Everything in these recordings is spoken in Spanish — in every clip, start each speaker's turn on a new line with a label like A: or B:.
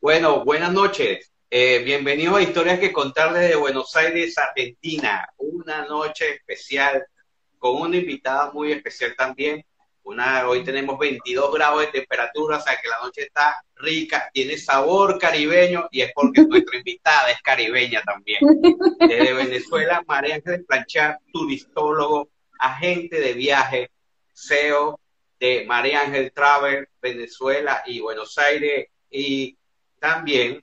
A: Bueno, buenas noches. Eh, bienvenidos a Historias que contar desde Buenos Aires, Argentina. Una noche especial con una invitada muy especial también. Una, hoy tenemos 22 grados de temperatura, o sea que la noche está rica, tiene sabor caribeño y es porque nuestra invitada es caribeña también. Desde Venezuela, María Ángel Planchar, turistólogo, agente de viaje, CEO de María Ángel Travel, Venezuela y Buenos Aires. Y también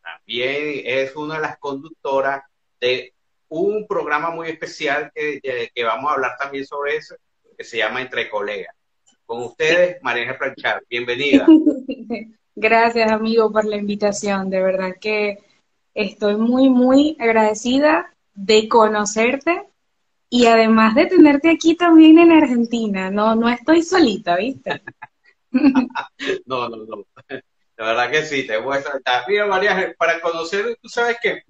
A: también es una de las conductoras de un programa muy especial que, que vamos a hablar también sobre eso, que se llama Entre Colegas. Con ustedes, María Planchar, bienvenida.
B: Gracias, amigo, por la invitación. De verdad que estoy muy, muy agradecida de conocerte y además de tenerte aquí también en Argentina. No, no estoy solita, ¿viste?
A: no, no, no. La verdad que sí, te voy a saltar. Mira, María, para conocer, tú sabes que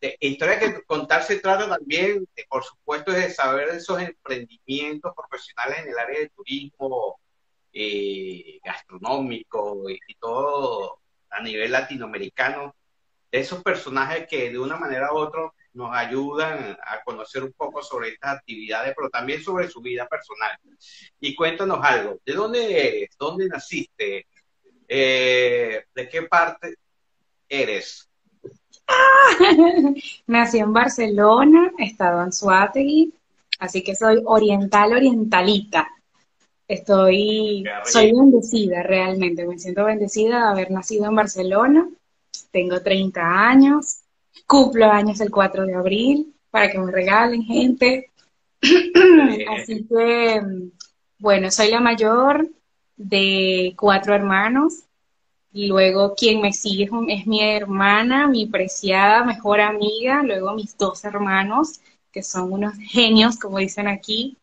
A: de historia que contar se trata también, por supuesto, de saber de esos emprendimientos profesionales en el área de turismo, eh, gastronómico y, todo a nivel latinoamericano, de esos personajes que de una manera u otra nos ayudan a conocer un poco sobre estas actividades, pero también sobre su vida personal. Y cuéntanos algo, ¿de dónde eres? ¿Dónde naciste? Eh, ¿De qué parte eres?
B: Nací en Barcelona, he estado en Suátegui, así que soy oriental orientalita. Estoy, soy bendecida realmente, me siento bendecida de haber nacido en Barcelona. Tengo 30 años, cumplo años el 4 de abril para que me regalen gente. Así que, bueno, soy la mayor de cuatro hermanos. Luego quien me sigue es, mi hermana, mi preciada mejor amiga, luego mis dos hermanos, que son unos genios, como dicen aquí.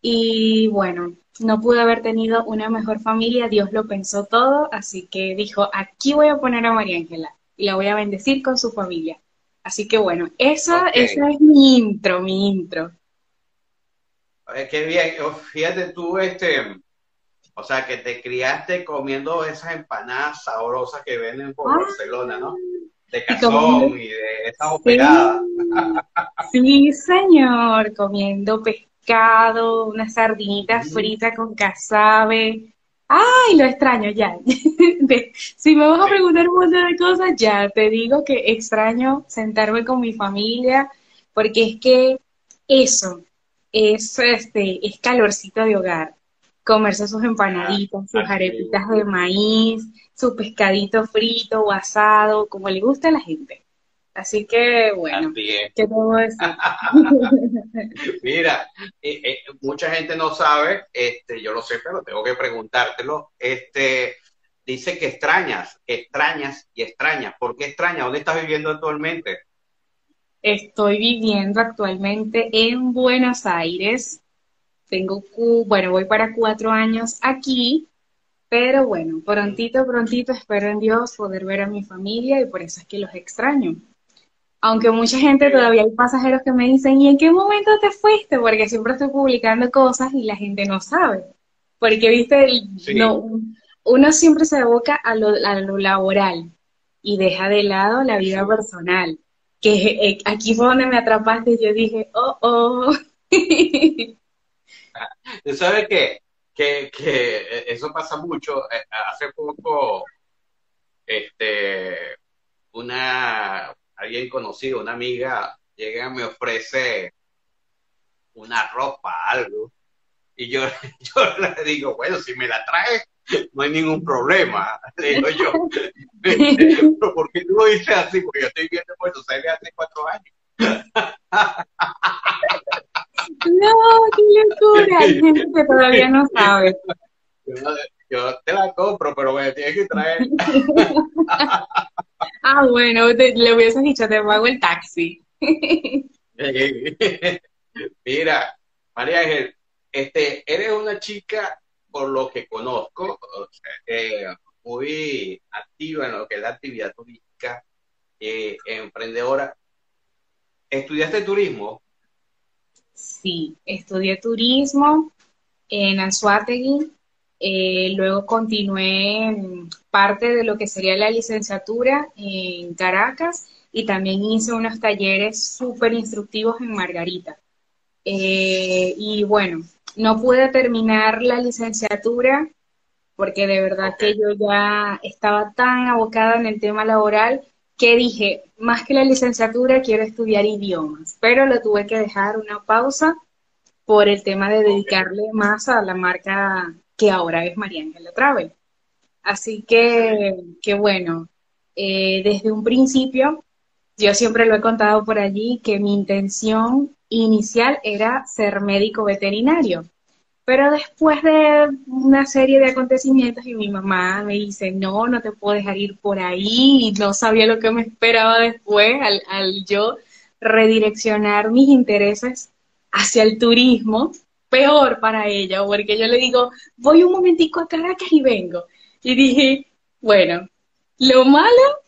B: Y bueno, no pude haber tenido una mejor familia, Dios lo pensó todo, así que dijo, aquí voy a poner a María Ángela y la voy a bendecir con su familia. Así que bueno, eso, esa es mi intro, mi intro.
A: Qué bien, fíjate tú, este, o sea, que te criaste comiendo esas empanadas sabrosas que venden por ah. Barcelona, ¿no? De cazón y, de esas operadas.
B: Sí, señor, comiendo pescado, unas sardinitas fritas con casabe. Ay, lo extraño ya. si me vas a preguntar un montón de cosas, ya te digo que extraño sentarme con mi familia, porque es que eso es este es calorcito de hogar comerse sus empanaditas, sus arepitas de maíz, su pescadito frito o asado, como le gusta a la gente. Así que, bueno, ¿qué puedo decir?
A: Mira, eh, eh, mucha gente no sabe, este, yo lo sé, pero tengo que preguntártelo. Este, dice que extrañas, extrañas y extrañas. ¿Por qué extrañas? ¿Dónde estás viviendo actualmente?
B: Estoy viviendo actualmente en Buenos Aires, tengo, bueno, voy para cuatro años aquí, pero bueno, prontito, prontito espero en Dios poder ver a mi familia y por eso es que los extraño. Aunque mucha gente todavía hay pasajeros que me dicen, ¿y en qué momento te fuiste? Porque siempre estoy publicando cosas y la gente no sabe. Porque, viste, no, uno siempre se aboca a lo, a lo laboral y deja de lado la vida personal. Que eh, aquí fue donde me atrapaste y yo dije, oh, oh.
A: Tú sabes que, que, eso pasa mucho. Eh, hace poco, este, una, alguien conocido, una amiga, llega y me ofrece una ropa, algo. Y yo, yo le digo, bueno, si me la traes, no hay ningún problema, le digo yo. Pero ¿por qué tú lo dices así? Porque yo estoy viendo Puerto Aires hace cuatro años.
B: No, qué locura. Hay gente que todavía no sabe.
A: Yo, te la compro, pero me tienes que traer.
B: Ah, bueno, le hubieses dicho, te pago el taxi.
A: Mira, María Ángel, este, eres una chica, por lo que conozco, eh, muy activa en lo que es la actividad turística, eh, emprendedora. ¿Estudiaste turismo?
B: Sí, estudié turismo en Anzuategui, eh, luego continué parte de lo que sería la licenciatura en Caracas y también hice unos talleres súper instructivos en Margarita. Eh, y bueno, no pude terminar la licenciatura porque de verdad que yo ya estaba tan abocada en el tema laboral que dije, más que la licenciatura, quiero estudiar idiomas, pero lo tuve que dejar una pausa por el tema de dedicarle más a la marca que ahora es María Ángela Travel. Así que, que bueno, eh, desde un principio, yo siempre lo he contado por allí, que mi intención inicial era ser médico veterinario. Pero después de una serie de acontecimientos y mi mamá me dice, no, no te puedo dejar ir por ahí, y no sabía lo que me esperaba después al, al yo redireccionar mis intereses hacia el turismo, peor para ella, porque yo le digo, voy un momentico a Caracas y vengo. Y dije, bueno, lo malo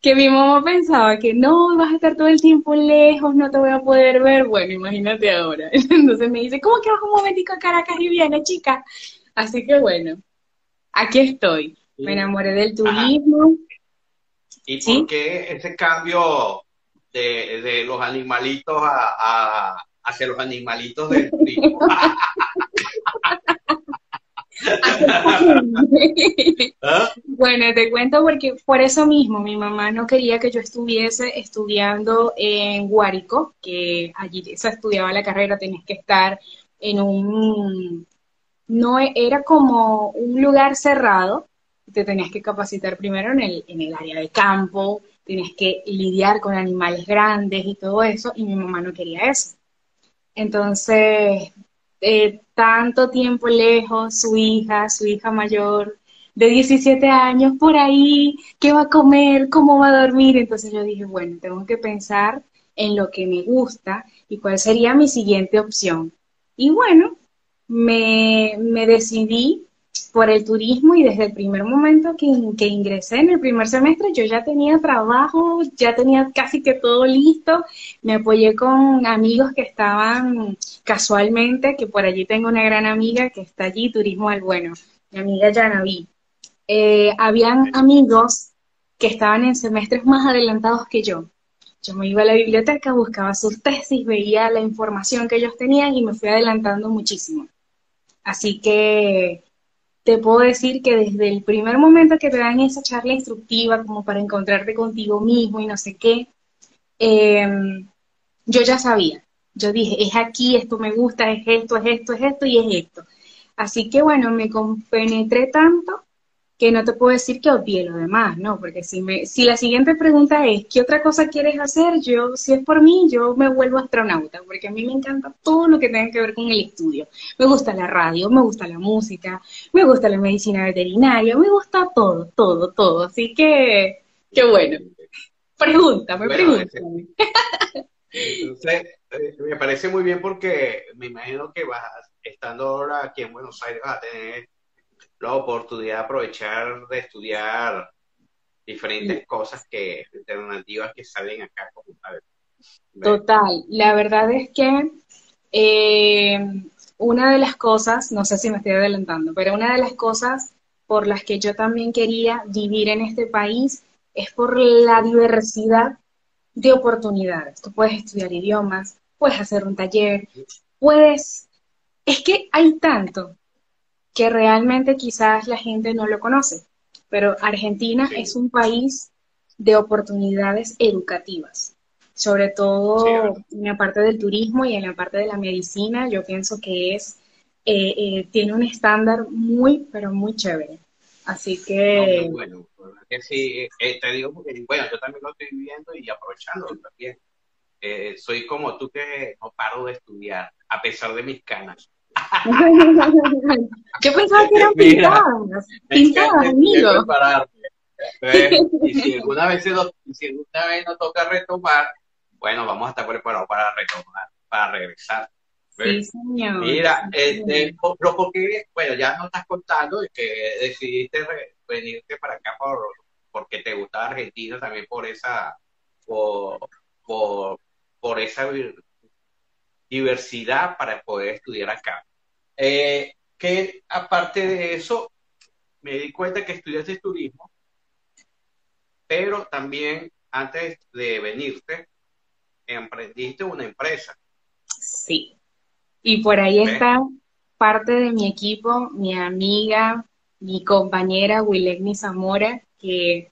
B: que mi mamá pensaba que no, vas a estar todo el tiempo lejos, no te voy a poder ver, bueno, imagínate ahora. Entonces me dice, ¿cómo que vas un momentico a Caracas y viene, chica? Así que bueno, aquí estoy. Me enamoré del turismo.
A: ¿Y por qué ese cambio de, los animalitos a, hacia los animalitos del.
B: Bueno, te cuento porque por eso mismo mi mamá no quería que yo estuviese estudiando en Guárico, que allí se estudiaba la carrera, tenías que estar en un, no era como un lugar cerrado, te tenías que capacitar primero en el, en el área de campo, tenías que lidiar con animales grandes y todo eso, y mi mamá no quería eso. Entonces, eh, tanto tiempo lejos, su hija, su hija mayor de 17 años por ahí, qué va a comer, cómo va a dormir. Entonces yo dije, bueno, tengo que pensar en lo que me gusta y cuál sería mi siguiente opción. Y bueno, me, me decidí por el turismo y desde el primer momento que, que, ingresé en el primer semestre yo ya tenía trabajo, ya tenía casi que todo listo, me apoyé con amigos que estaban casualmente, que por allí tengo una gran amiga que está allí, Turismo al Bueno, mi amiga Yanaví. Eh, habían amigos que estaban en semestres más adelantados que yo. Yo me iba a la biblioteca, buscaba sus tesis, veía la información que ellos tenían y me fui adelantando muchísimo. Así que te puedo decir que desde el primer momento que te dan esa charla instructiva como para encontrarte contigo mismo y no sé qué, em, yo ya sabía. Yo dije, es aquí, esto me gusta, es esto, es esto, es esto y es esto. Así que bueno, me compenetré tanto que no te puedo decir que obvié lo demás, ¿no? Porque si, me, si la siguiente pregunta es, ¿qué otra cosa quieres hacer? Yo, si es por mí, yo me vuelvo astronauta, porque a mí me encanta todo lo que tenga que ver con el estudio. Me gusta la radio, me gusta la música, me gusta la medicina veterinaria, me gusta todo, todo, todo. Así que, qué bueno. Pregúntame, pregúntame.
A: Entonces, eh, me parece muy bien porque me imagino que vas, estando ahora aquí en Buenos Aires, vas a tener la oportunidad de aprovechar de estudiar diferentes cosas que alternativas que salen acá como
B: Total, la verdad es que eh, una de las cosas, no sé si me estoy adelantando, pero una de las cosas por las que yo también quería vivir en este país es por la diversidad de oportunidades. Tú puedes estudiar idiomas, puedes hacer un taller, puedes... Es que hay tanto, que realmente quizás la gente no lo conoce, pero Argentina es un país de oportunidades educativas, sobre todo en la parte del turismo y en la parte de la medicina, yo pienso que es, eh, eh, tiene un estándar muy, pero muy chévere. Así que...
A: bueno, que sí, eh, te digo porque, bueno, yo también lo estoy viviendo y aprovechando también. Eh, soy como tú que no paro de estudiar, a pesar de mis canas.
B: Yo pensaba que eran pintadas, pintadas, amigo.
A: y si alguna vez, si alguna vez nos toca retomar, bueno, vamos a estar preparados para retomar, para regresar.
B: Sí, señor.
A: Mira, este, porque, bueno, ya nos estás contando que decidiste venirte para acá por, porque te gusta Argentina también por esa, por, por, esa diversidad para poder estudiar acá. Eh, que aparte de eso, me di cuenta que estudiaste turismo, pero también antes de venirte, emprendiste una empresa.
B: Sí. Y por ahí está parte de mi equipo, mi amiga, mi compañera Wilegni Zamora, que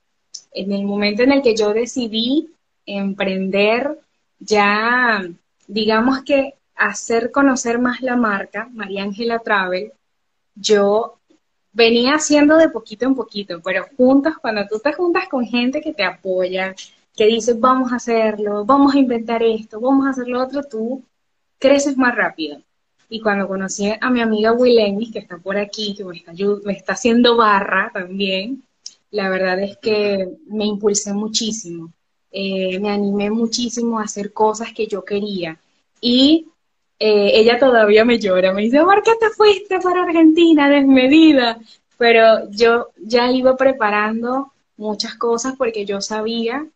B: en el momento en el que yo decidí emprender, ya digamos que hacer conocer más la marca, María Ángela Travel, yo venía haciendo de poquito en poquito, pero juntas, cuando tú te juntas con gente que te apoya, que dice, vamos a hacerlo, vamos a inventar esto, vamos a hacer lo otro, tú creces más rápido. Y cuando conocí a mi amiga Wilenis, que está por aquí, que me está, me está haciendo barra también, la verdad es que me impulsé muchísimo. Eh, me animé muchísimo a hacer cosas que yo quería. Y eh, ella todavía me llora, me dice, ¿por qué te fuiste para Argentina desmedida? Pero yo ya iba preparando muchas cosas porque yo sabía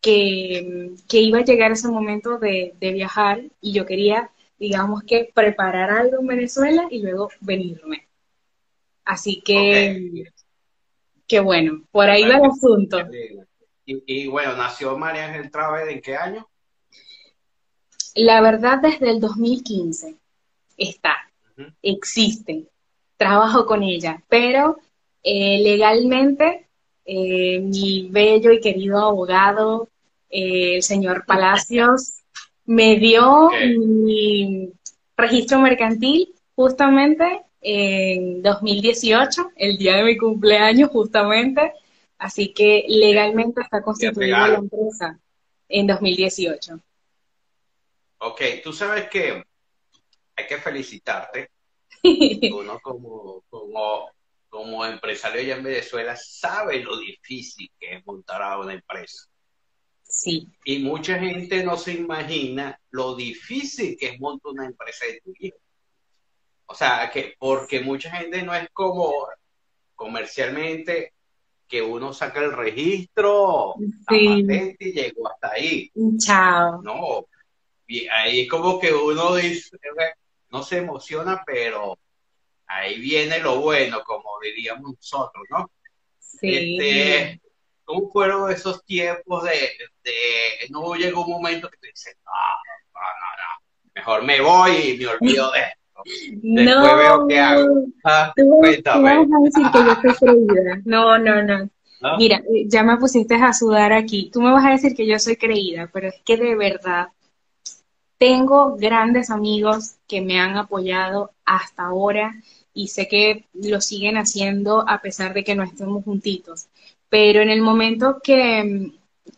B: que, iba a llegar ese momento de, viajar y yo quería, digamos que, preparar algo en Venezuela y luego venirme. Así que, que bueno, por ahí va el asunto.
A: Y, bueno, nació María Ángel Traves en qué año?
B: La verdad, desde el 2015 está, existe, trabajo con ella, pero eh, legalmente eh, mi bello y querido abogado, eh, el señor Palacios, me dio mi registro mercantil justamente en 2018, el día de mi cumpleaños justamente, así que legalmente está constituida la empresa en 2018.
A: Ok, tú sabes que hay que felicitarte. Uno como, como como empresario allá en Venezuela sabe lo difícil que es montar a una empresa.
B: Sí.
A: Y mucha gente no se imagina lo difícil que es montar una empresa de turismo. O sea, que porque mucha gente no es como comercialmente que uno saca el registro, sí. y llegó hasta ahí.
B: Chao.
A: No, y ahí es como que uno dice, no se emociona, pero ahí viene lo bueno, como diríamos nosotros, ¿no?
B: Sí.
A: Este, ¿Cómo fueron esos tiempos de, no llegó un momento que te dices, no, no, no, no, mejor me voy y me olvido de esto? Después veo qué hago.
B: Ah, tú, vas a decir que yo soy creída. No, no, no. Mira, eh, ya me pusiste a sudar aquí. Tú me vas a decir que yo soy creída, pero es que de verdad tengo grandes amigos que me han apoyado hasta ahora y sé que lo siguen haciendo a pesar de que no estemos juntitos. Pero en el momento que,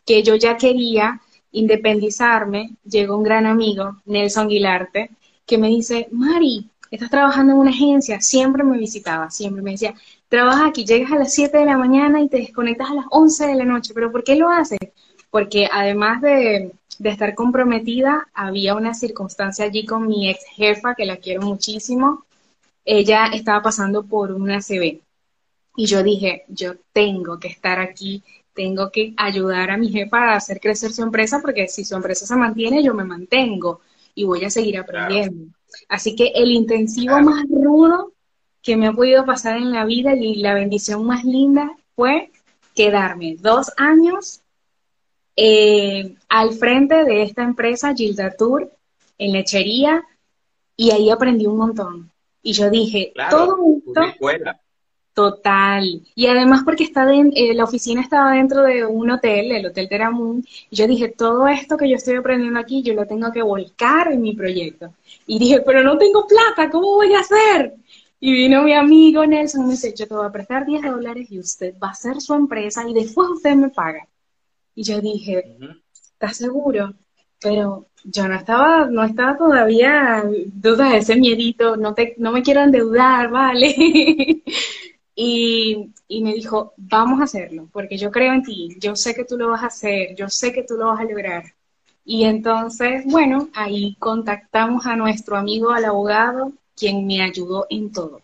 B: que yo ya quería independizarme, llegó un gran amigo, Nelson Guilarte, que me dice, Mari, estás trabajando en una agencia, siempre me visitaba, siempre me decía, trabajas aquí, llegas a las 7 de la mañana y te desconectas a las 11 de la noche, pero ¿por qué lo haces? Porque además de, de estar comprometida, había una circunstancia allí con mi ex jefa, que la quiero muchísimo, ella estaba pasando por una ACV. Y yo dije, yo tengo que estar aquí, tengo que ayudar a mi jefa a hacer crecer su empresa, porque si su empresa se mantiene, yo me mantengo y voy a seguir aprendiendo. Así que el intensivo más rudo que me ha podido pasar en la vida y la bendición más linda fue quedarme dos años eh, al frente de esta empresa, Gilda Tour, en lechería, y ahí aprendí un montón. Y yo dije, todo esto... Total. Y además porque está eh, la oficina estaba dentro de un hotel, el Hotel Teramun, y yo dije, todo esto que yo estoy aprendiendo aquí, yo lo tengo que volcar en mi proyecto. Y dije, pero no tengo plata, ¿cómo voy a hacer? Y vino mi amigo Nelson y me dice, yo te voy a prestar 10 dólares y usted va a hacer su empresa y después usted me paga. Y yo dije, ¿estás seguro? Pero yo no estaba, no estaba todavía, dudas ese miedito, no te, no me quiero endeudar, ¿vale? y, me dijo, vamos a hacerlo, porque yo creo en ti, yo sé que tú lo vas a hacer, yo sé que tú lo vas a lograr. Y entonces, bueno, ahí contactamos a nuestro amigo, al abogado, quien me ayudó en todo.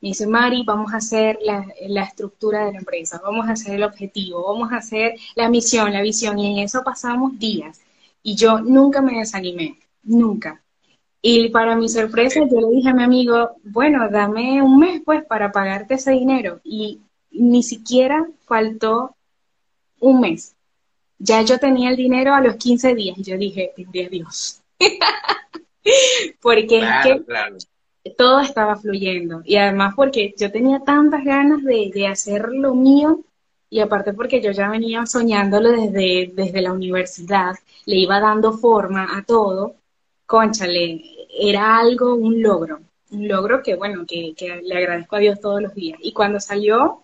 B: Me dice, Mari, vamos a hacer la, estructura de la empresa, vamos a hacer el objetivo, vamos a hacer la misión, la visión, y en eso pasamos días. Y yo nunca me desanimé, nunca. Y para mi sorpresa, yo le dije a mi amigo, bueno, dame un mes pues para pagarte ese dinero. Y ni siquiera faltó un mes. Ya yo tenía el dinero a los 15 días y yo dije, de Dios. porque es que todo estaba fluyendo. Y además porque yo tenía tantas ganas de, de, hacer lo mío y aparte porque yo ya venía soñándolo desde, desde la universidad, le iba dando forma a todo. Conchale, era algo, un logro. Un logro que, bueno, que, le agradezco a Dios todos los días. Y cuando salió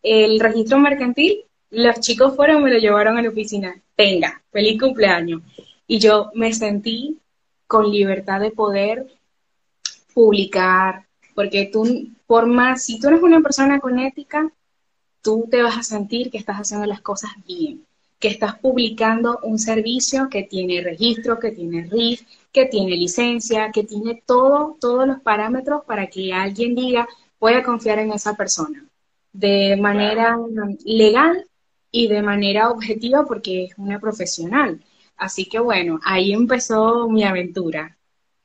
B: el registro mercantil, los chicos fueron, me lo llevaron a la oficina. Venga, feliz cumpleaños. Y yo me sentí con libertad de poder publicar, porque tú, por más, si tú eres una persona con ética, tú te vas a sentir que estás haciendo las cosas bien, que estás publicando un servicio que tiene registro, que tiene RIF, que tiene licencia, que tiene todo, todos los parámetros para que alguien diga, pueda confiar en esa persona de manera legal y de manera objetiva porque es una profesional. Así que bueno, ahí empezó mi aventura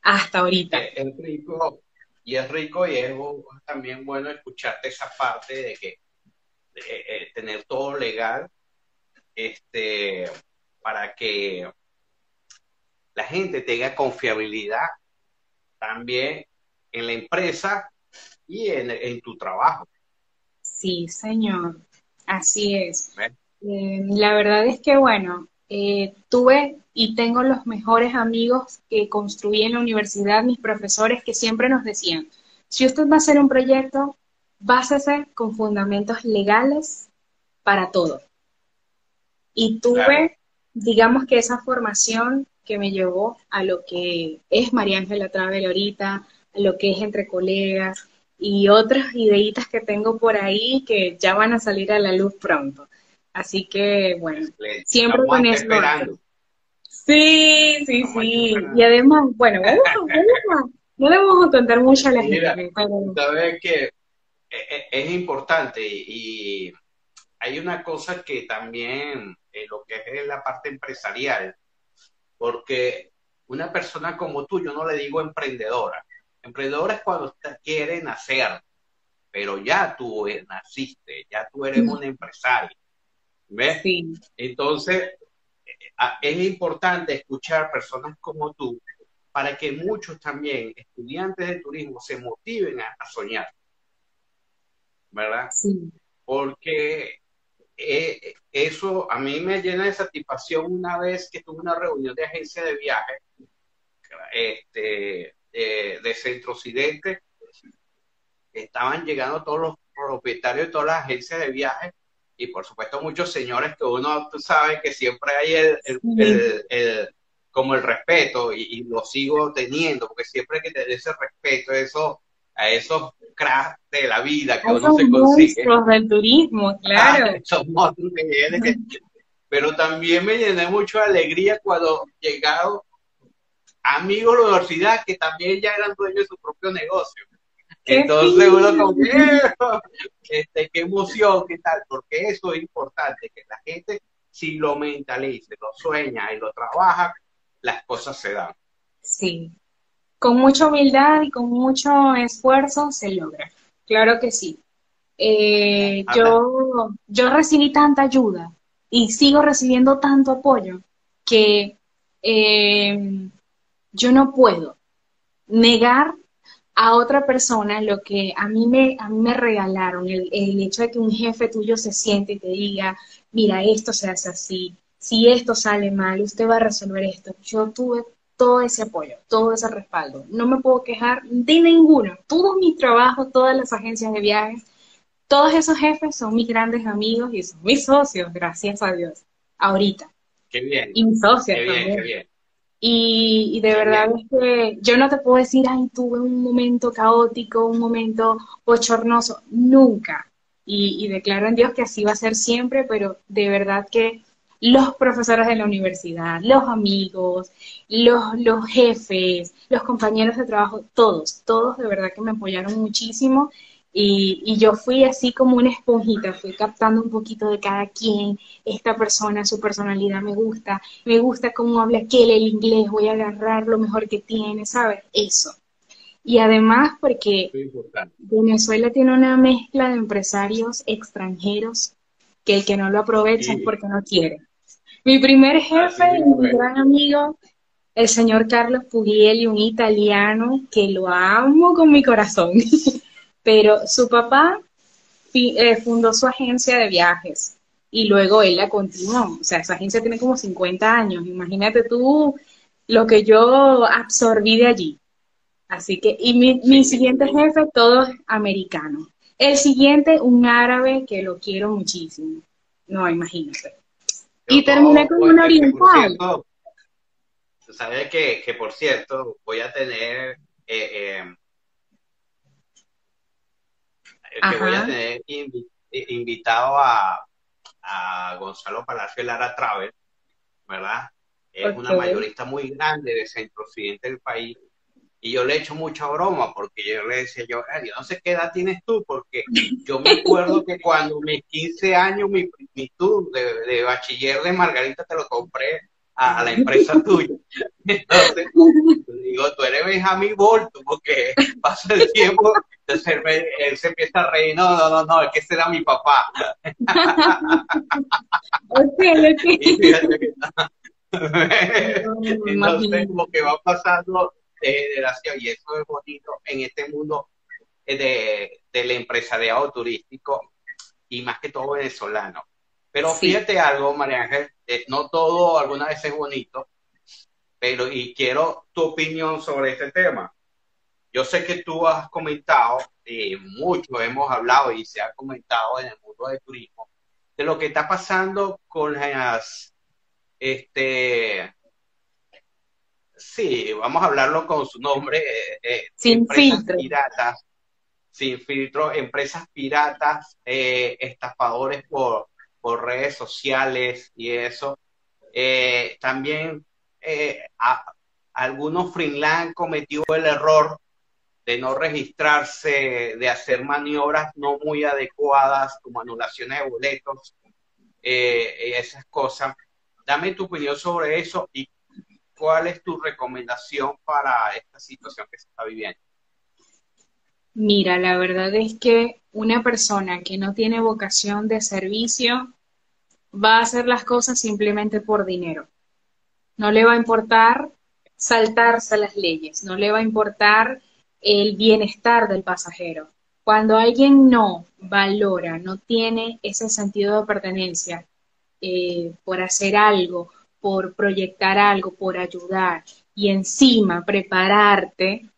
B: hasta ahorita.
A: Es rico y es rico y es también bueno escucharte esa parte de que eh, tener todo legal este para que la gente tenga confiabilidad también en la empresa y en, en tu trabajo.
B: Sí, señor. Así es. Eh, la verdad es que, bueno, eh, tuve y tengo los mejores amigos que construí en la universidad, mis profesores que siempre nos decían, si usted va a hacer un proyecto, básese con fundamentos legales para todo. Y tuve, digamos que esa formación que me llevó a lo que es María Ángela Travel ahorita, a lo que es entre colegas, y otras ideitas que tengo por ahí que ya van a salir a la luz pronto. Así que, bueno, siempre con eso. Sí, sí, sí. Y además, bueno, no le vamos a contar mucho a la gente.
A: Sabes que e, e, es importante y hay una cosa que también, en lo que es la parte empresarial, porque una persona como tú, yo no le digo emprendedora, Emprendedor es cuando quiere nacer, pero ya tú naciste, ya tú eres un empresario. ¿Ves? Sí. Entonces, es importante escuchar personas como tú para que muchos también, estudiantes de turismo, se motiven a, soñar. ¿Verdad? Sí. Porque eh, eso a mí me llena de satisfacción una vez que tuve una reunión de agencia de viaje. Este, eh, de Centro Occidente, estaban llegando todos los propietarios de todas las agencias de viajes y por supuesto muchos señores que uno, tú sabes que siempre hay el, como el respeto y, lo sigo teniendo porque siempre hay que tener ese respeto eso, a esos cracks de la vida que uno se consigue.
B: del turismo, claro.
A: pero también me llené mucho de alegría cuando llegaron amigos de la universidad que también ya eran dueños de su propio negocio. Entonces uno como este, qué emoción, qué tal, porque eso es importante, que la gente si lo mentalice, lo sueña y lo trabaja, las cosas se dan.
B: Sí, con mucha humildad y con mucho esfuerzo se logra, claro que sí. Eh, yo, yo recibí tanta ayuda y sigo recibiendo tanto apoyo que eh, yo no puedo negar a otra persona lo que a mí me, a mí me regalaron, el, el, hecho de que un jefe tuyo se siente y te diga, mira, esto se hace así, si esto sale mal, usted va a resolver esto. Yo tuve todo ese apoyo, todo ese respaldo. No me puedo quejar de ninguno. Todos mis trabajos, todas las agencias de viajes, todos esos jefes son mis grandes amigos y son mis socios, gracias a Dios, ahorita.
A: Qué bien.
B: Y mis socios
A: qué bien, Qué bien.
B: Y, de verdad es que yo no te puedo decir, ay, tuve un momento caótico, un momento bochornoso, nunca. Y, y declaro en Dios que así va a ser siempre, pero de verdad que los profesores de la universidad, los amigos, los, los jefes, los compañeros de trabajo, todos, todos de verdad que me apoyaron muchísimo y, yo fui así como una esponjita, fui captando un poquito de cada quien, esta persona, su personalidad me gusta, me gusta cómo habla aquel el inglés, voy a agarrar lo mejor que tiene, ¿sabes? Eso. Y además porque Venezuela tiene una mezcla de empresarios extranjeros que el que no lo aprovecha es porque no quiere. Mi primer jefe y mi gran amigo, el señor Carlos Puglieli, un italiano que lo amo con mi corazón. pero su papá eh, fundó su agencia de viajes y luego él la continuó. O sea, esa agencia tiene como 50 años. Imagínate tú lo que yo absorbí de allí. Así que, y mi, siguiente jefe, todo americano. El siguiente, un árabe que lo quiero muchísimo. No, imagínate. Y terminé con un oriental.
A: Sabes que, que, por cierto, voy a tener eh, eh, que voy a tener invitado a, Gonzalo Palacio Lara Travel, ¿verdad? Es una mayorista muy grande de centro occidente del país. Y yo le he hecho mucha broma porque yo le decía, yo, yo no sé qué edad tienes tú, porque yo me acuerdo que cuando mis 15 años, mi, mi de, de bachiller de Margarita te lo compré a, la empresa tuya. Entonces, digo, tú eres Benjamín Bolto, porque pasa el tiempo, entonces él, se empieza a reír, no, no, no, no, es que ese era mi papá. entonces, lo que va pasando de generación, y eso es bonito en este mundo de, del empresariado turístico, y más que todo venezolano. Pero fíjate algo, María Ángel, eh, no todo alguna vez es bonito, pero y quiero tu opinión sobre este tema. Yo sé que tú has comentado, y mucho hemos hablado y se ha comentado en el mundo del turismo, de lo que está pasando con las, este, sí, vamos a hablarlo con su nombre, eh,
B: eh, sin filtro.
A: piratas, sin filtro, empresas piratas, estafadores por por redes sociales y eso. Eh, también eh, algunos freelance cometió el error de no registrarse, de hacer maniobras no muy adecuadas, como anulaciones de boletos, eh, esas cosas. Dame tu opinión sobre eso y cuál es tu recomendación para esta situación que se está viviendo.
B: Mira, la verdad es que una persona que no tiene vocación de servicio va a hacer las cosas simplemente por dinero. No le va a importar saltarse las leyes, no le va a importar el bienestar del pasajero. Cuando alguien no valora, no tiene ese sentido de pertenencia eh, por hacer algo, por proyectar algo, por ayudar y encima prepararte,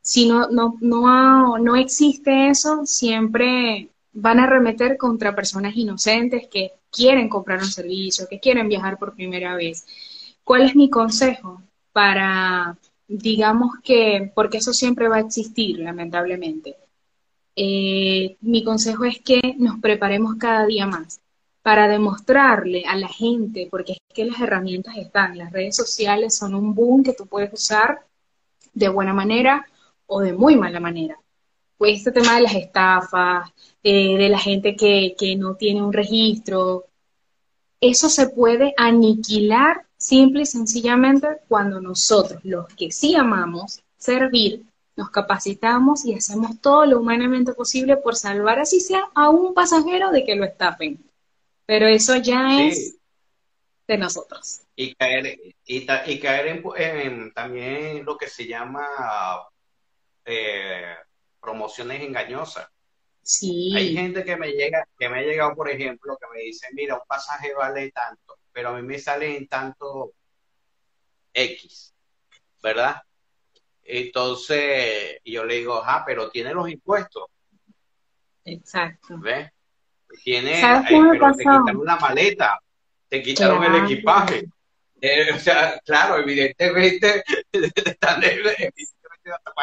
B: si no, no, no, no existe eso, siempre van a remeter contra personas inocentes que quieren comprar un servicio, que quieren viajar por primera vez. ¿Cuál es mi consejo para, digamos que, porque eso siempre va a existir, lamentablemente? Eh, mi consejo es que nos preparemos cada día más para demostrarle a la gente, porque es que las herramientas están, las redes sociales son un boom que tú puedes usar de buena manera o de muy mala manera. Pues este tema de las estafas, eh, de la gente que, que no tiene un registro, eso se puede aniquilar simple y sencillamente cuando nosotros, los que sí amamos servir, nos capacitamos y hacemos todo lo humanamente posible por salvar así sea a un pasajero de que lo estafen. Pero eso ya es de nosotros.
A: Y caer, y, caer en, también lo que se llama eh, promociones engañosas.
B: Sí.
A: Hay gente que me llega, que me ha llegado, por ejemplo, que me dice, mira, un pasaje vale tanto, pero a mí me sale en tanto X. ¿verdad? Entonces, yo le digo, ah, pero tiene los impuestos.
B: Exacto.
A: ¿Ves? Tiene, eh, pero te quitaron la maleta, te quitaron el equipaje. Eh, o sea, claro, evidentemente están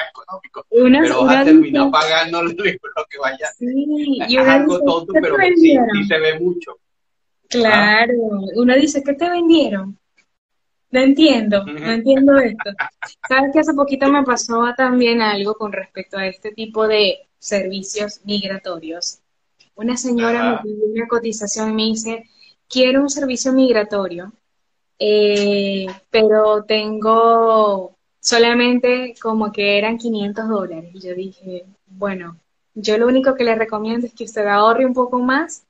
A: económico, una, pero vas a terminar pagando lo que vaya.
B: Sí,
A: es algo tonto, pero sí, sí, se ve mucho.
B: Claro, uno dice, ¿qué te vendieron? No entiendo, no entiendo esto. Sabes que hace poquito me pasó también algo con respecto a este tipo de servicios migratorios. Una señora me pidió una cotización y me dice, quiero un servicio migratorio, eh, pero tengo solamente como que eran 500 dólares. Y yo dije, bueno, yo lo único que le recomiendo es que usted ahorre un poco más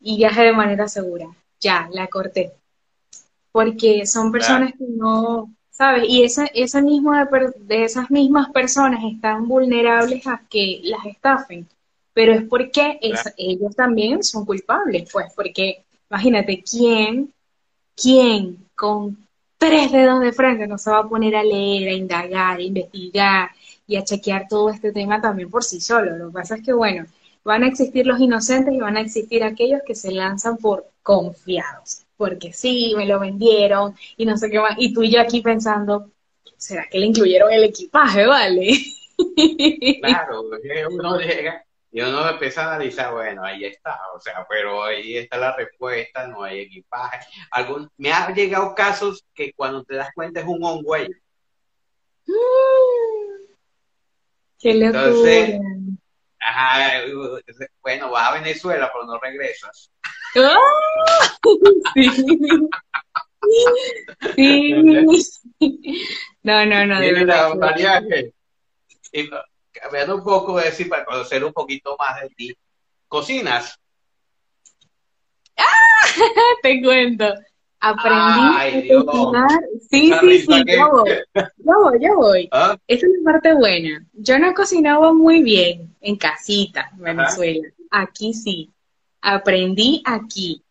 B: y viaje de manera segura. Ya, la corté. Porque son personas que no, ¿sabes? Y esa, esa misma de, esas mismas personas están vulnerables a que las estafen. Pero es porque ellos también son culpables, pues, porque imagínate, ¿quién, quién con tres dedos de frente no se va a poner a leer, a indagar, a investigar y a chequear todo este tema también por sí solo? Lo que pasa es que, bueno, Van a existir los inocentes y van a existir aquellos que se lanzan por confiados, porque sí, me lo vendieron y no sé qué más. Y tú y yo aquí pensando, ¿será que le incluyeron el equipaje, vale?
A: Claro, uno llega y uno empieza a analizar, bueno, ahí está, o sea, pero ahí está la respuesta, no hay equipaje. Algún, me ha llegado casos que cuando te das cuenta es un on-way.
B: ¡Qué locura! Entonces,
A: Ajá, bueno, vas a Venezuela, pero no regresas.
B: sí. No, no, no.
A: De verdad. Cambiando un poco, decir, para conocer un poquito más de ti. ¿Cocinas?
B: ¡Ah! Te cuento. Aprendí a cocinar. Sí, sí, sí, yo voy. Yo voy, yo voy. ¿Ah? Esa es la parte buena. Yo no cocinaba muy bien en casita, en Venezuela. Aquí sí. Aprendí aquí.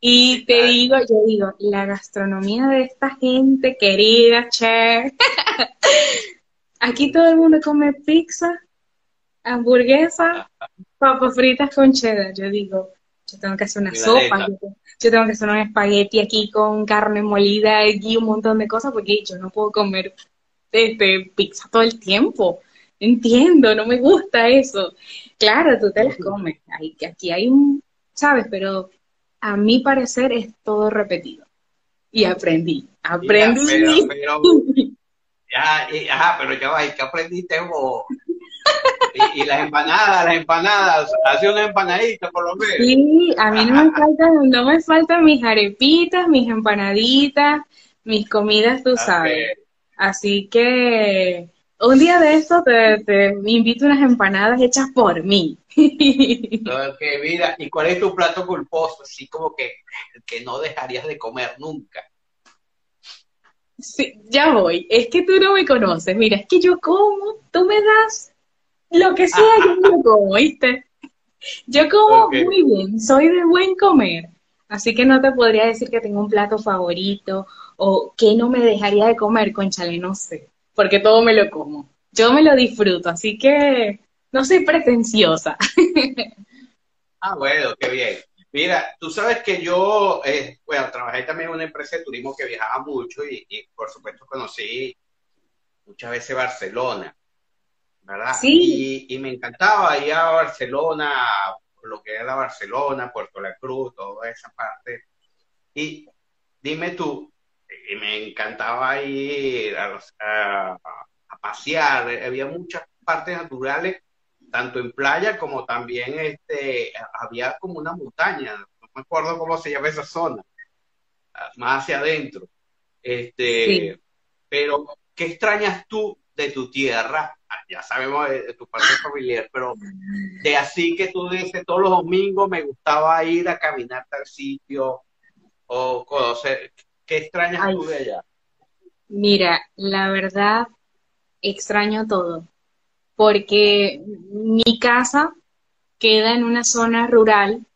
B: Y te digo, yo digo, la gastronomía de esta gente querida, chef. aquí todo el mundo come pizza, hamburguesa, papas fritas con cheddar. Yo digo, yo tengo que hacer una sopa, yo, tengo que hacer un espagueti aquí con carne molida y un montón de cosas porque yo no puedo comer este, pizza todo el tiempo. Entiendo, no me gusta eso. Claro, tú te las comes. aquí hay un, ¿sabes? Pero a mi parecer es todo repetido. Y aprendí, aprendí.
A: pero, ajá, pero ya va, ¿qué aprendiste vos? Y, las empanadas, las empanadas, hace una empanadita por lo menos.
B: Sí, a mí no me faltan, no me faltan mis arepitas, mis empanaditas, mis comidas, tú sabes. Así que un día de esto te, te invito unas empanadas hechas por mí.
A: que mira, ¿y cuál es tu plato culposo? Así como que, que no dejarías de comer nunca.
B: Sí, ya voy. Es que tú no me conoces. Mira, es que yo como, tú me das lo que sea, yo lo como, ¿viste? Yo como muy bien, soy de buen comer. Así que no te podría decir que tengo un plato favorito o que no me dejaría de comer, conchale, no sé, porque todo me lo como. Yo me lo disfruto, así que no soy pretenciosa.
A: ah, bueno, qué bien. Mira, tú sabes que yo, eh, bueno, trabajé también en una empresa de turismo que viajaba mucho y, y por supuesto conocí muchas veces Barcelona. ¿verdad?
B: Sí.
A: Y, me encantaba ir a Barcelona, lo que era Barcelona, Puerto La Cruz, toda esa parte. Y dime tú, y me encantaba ir a, pasear, había muchas partes naturales, tanto en playa como también este, había como una montaña, no me acuerdo cómo se llama esa zona, más hacia adentro. Este, Pero, ¿qué extrañas tú de tu tierra ya sabemos de, tu parte familiar, pero de así que tú dices, todos los domingos me gustaba ir a caminar tal sitio o conocer, ¿qué extrañas tú de allá?
B: Mira, la verdad, extraño todo, porque mi casa queda en una zona rural,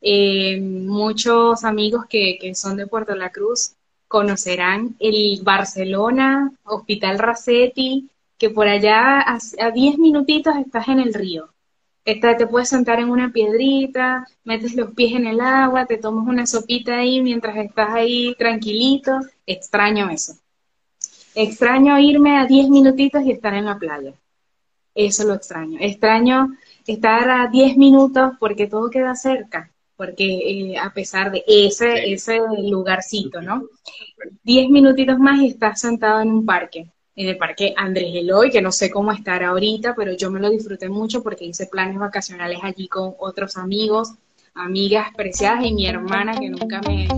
B: eh, muchos amigos que, que son de Puerto La Cruz conocerán el Barcelona, Hospital Racetti, que por allá a 10 minutitos estás en el río. te puedes sentar en una piedrita, metes los pies en el agua, te tomas una sopita ahí mientras estás ahí tranquilito. Extraño eso. Extraño irme a 10 minutitos y estar en la playa. Eso lo extraño. Extraño estar a 10 minutos porque todo queda cerca, porque eh, a pesar de ese, ese lugarcito, ¿no? 10 minutitos más y estás sentado en un parque, en el parque Andrés Eloy, que no sé cómo estar ahorita, pero yo me lo disfruté mucho porque hice planes vacacionales allí con otros amigos, amigas preciadas y mi hermana que nunca me